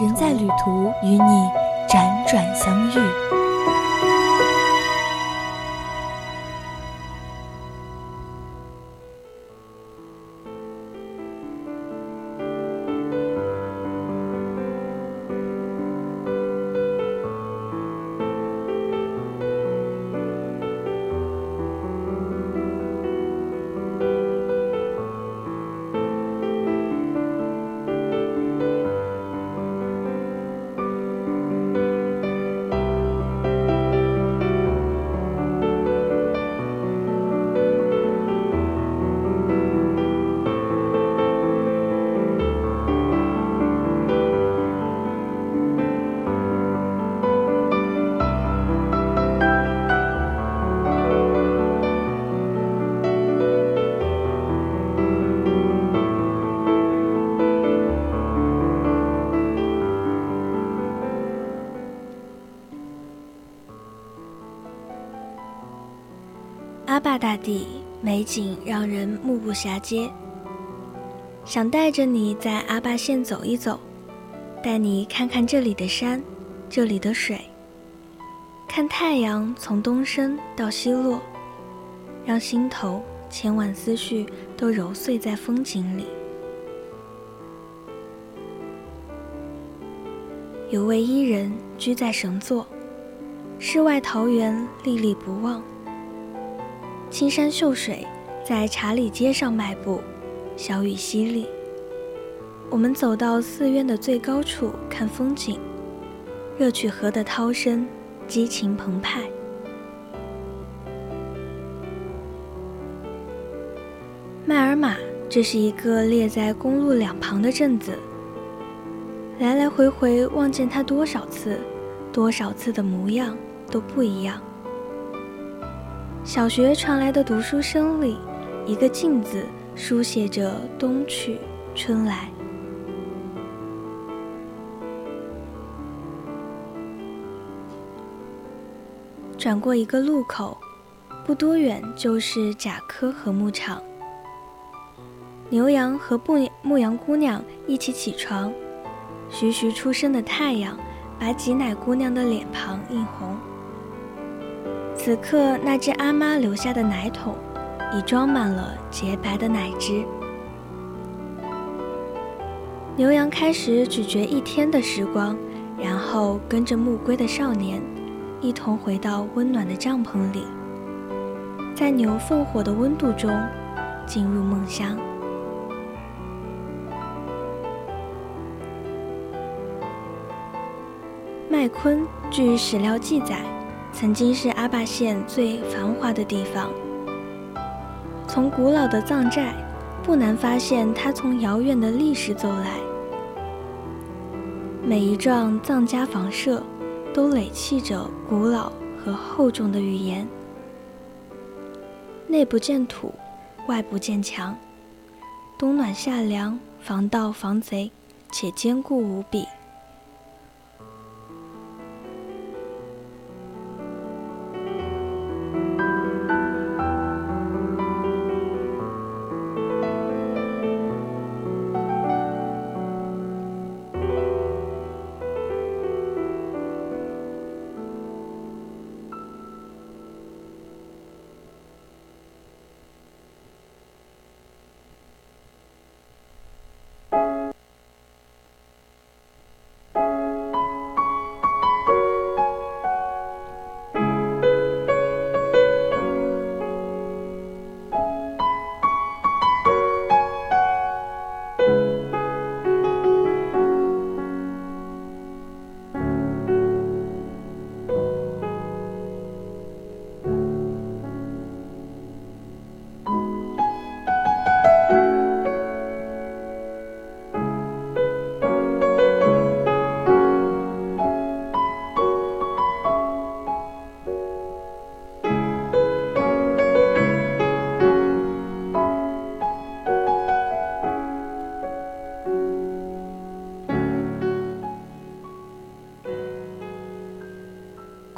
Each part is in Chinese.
人在旅途，与你辗转相遇。地美景让人目不暇接，想带着你在阿坝县走一走，带你看看这里的山，这里的水，看太阳从东升到西落，让心头千万思绪都揉碎在风景里。有位伊人居在神座，世外桃源历历不忘。青山秀水，在茶里街上漫步，小雨淅沥。我们走到寺院的最高处看风景，热曲河的涛声激情澎湃。麦尔玛，这是一个列在公路两旁的镇子。来来回回望见它多少次，多少次的模样都不一样。小学传来的读书声里，一个镜子书写着冬去春来。转过一个路口，不多远就是甲科和牧场。牛羊和牧牧羊姑娘一起起床，徐徐出生的太阳把挤奶姑娘的脸庞映红。此刻，那只阿妈留下的奶桶已装满了洁白的奶汁。牛羊开始咀嚼一天的时光，然后跟着暮归的少年一同回到温暖的帐篷里，在牛粪火的温度中进入梦乡。麦昆，据史料记载。曾经是阿坝县最繁华的地方。从古老的藏寨，不难发现它从遥远的历史走来。每一幢藏家房舍，都垒砌着古老和厚重的语言。内不见土，外不见墙，冬暖夏凉，防盗防贼，且坚固无比。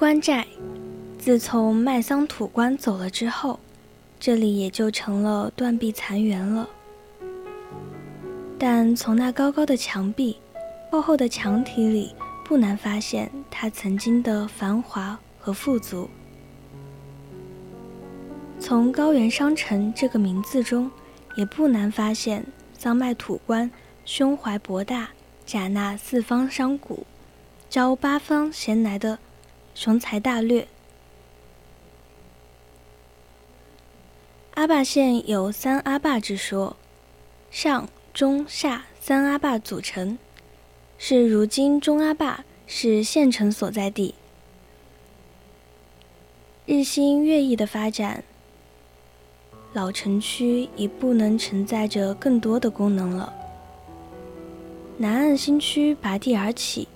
湾寨，自从麦桑土官走了之后，这里也就成了断壁残垣了。但从那高高的墙壁、厚厚的墙体里，不难发现它曾经的繁华和富足。从高原商城这个名字中，也不难发现桑麦土官胸怀博大、贾纳四方商贾、招八方闲来的雄才大略。阿坝县有三阿坝之说，上。中下三阿坝组成，是如今中阿坝是县城所在地。日新月异的发展，老城区已不能承载着更多的功能了。南岸新区拔地而起，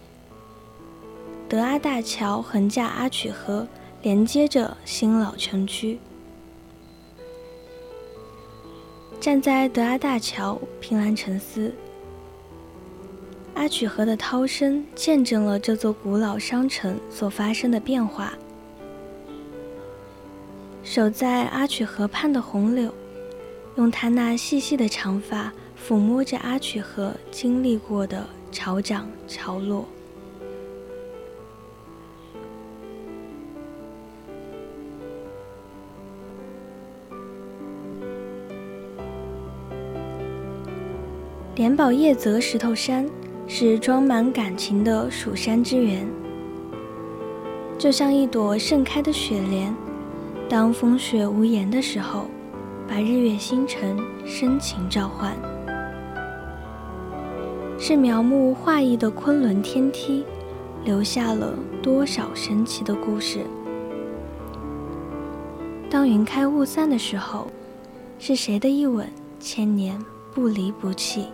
德阿大桥横架阿曲河，连接着新老城区。站在德阿大桥，凭栏沉思。阿曲河的涛声见证了这座古老商城所发生的变化。守在阿曲河畔的红柳，用它那细细的长发抚摸着阿曲河经历过的潮涨潮落。莲宝叶泽石头山是装满感情的蜀山之源，就像一朵盛开的雪莲，当风雪无言的时候，把日月星辰深情召唤。是描木画意的昆仑天梯，留下了多少神奇的故事？当云开雾散的时候，是谁的一吻，千年不离不弃？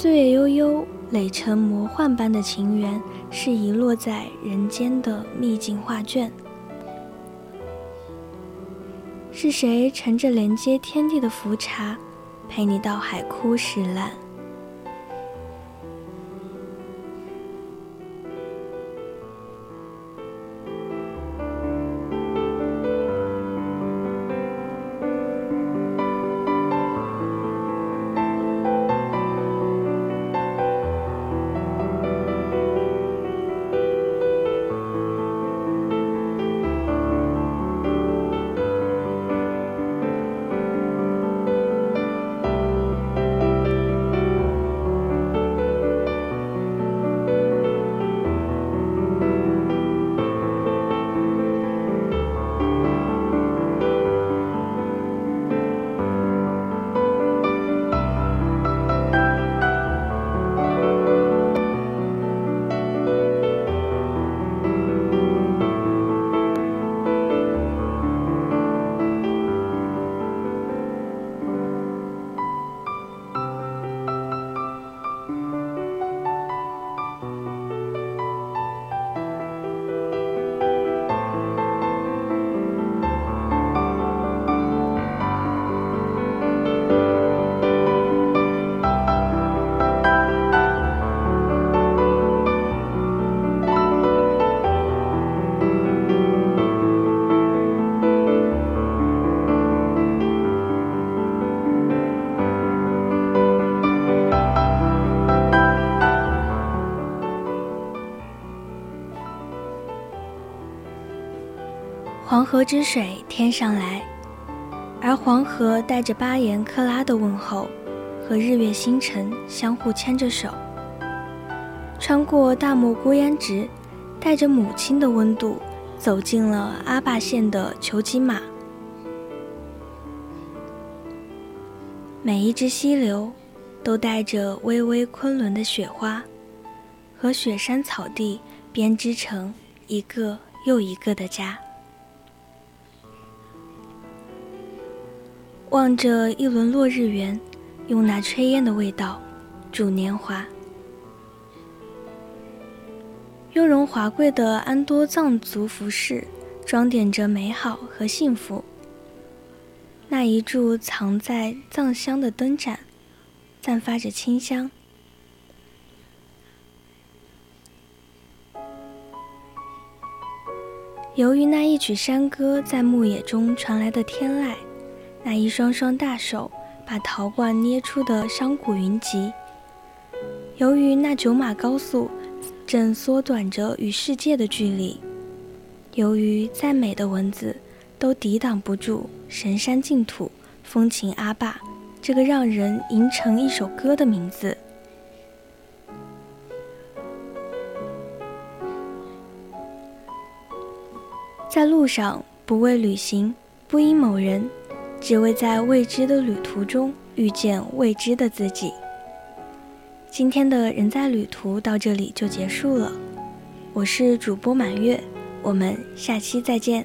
岁月悠悠，垒成魔幻般的情缘，是遗落在人间的秘境画卷。是谁乘着连接天地的浮茶，陪你到海枯石烂？河之水天上来，而黄河带着巴颜克拉的问候，和日月星辰相互牵着手，穿过大漠孤烟直，带着母亲的温度，走进了阿坝县的求吉马。每一只溪流，都带着微微昆仑的雪花，和雪山草地编织成一个又一个的家。望着一轮落日圆，用那炊烟的味道煮年华。雍容华贵的安多藏族服饰，装点着美好和幸福。那一柱藏在藏香的灯盏，散发着清香。由于那一曲山歌在牧野中传来的天籁，那一双双大手把陶罐捏出的商贾云集。由于那九马高速正缩短着与世界的距离，由于再美的文字都抵挡不住神山净土风情阿坝这个让人吟成一首歌的名字。在路上，不为旅行，不因某人，只为在未知的旅途中遇见未知的自己。今天的人在旅途到这里就结束了，我是主播满月，我们下期再见。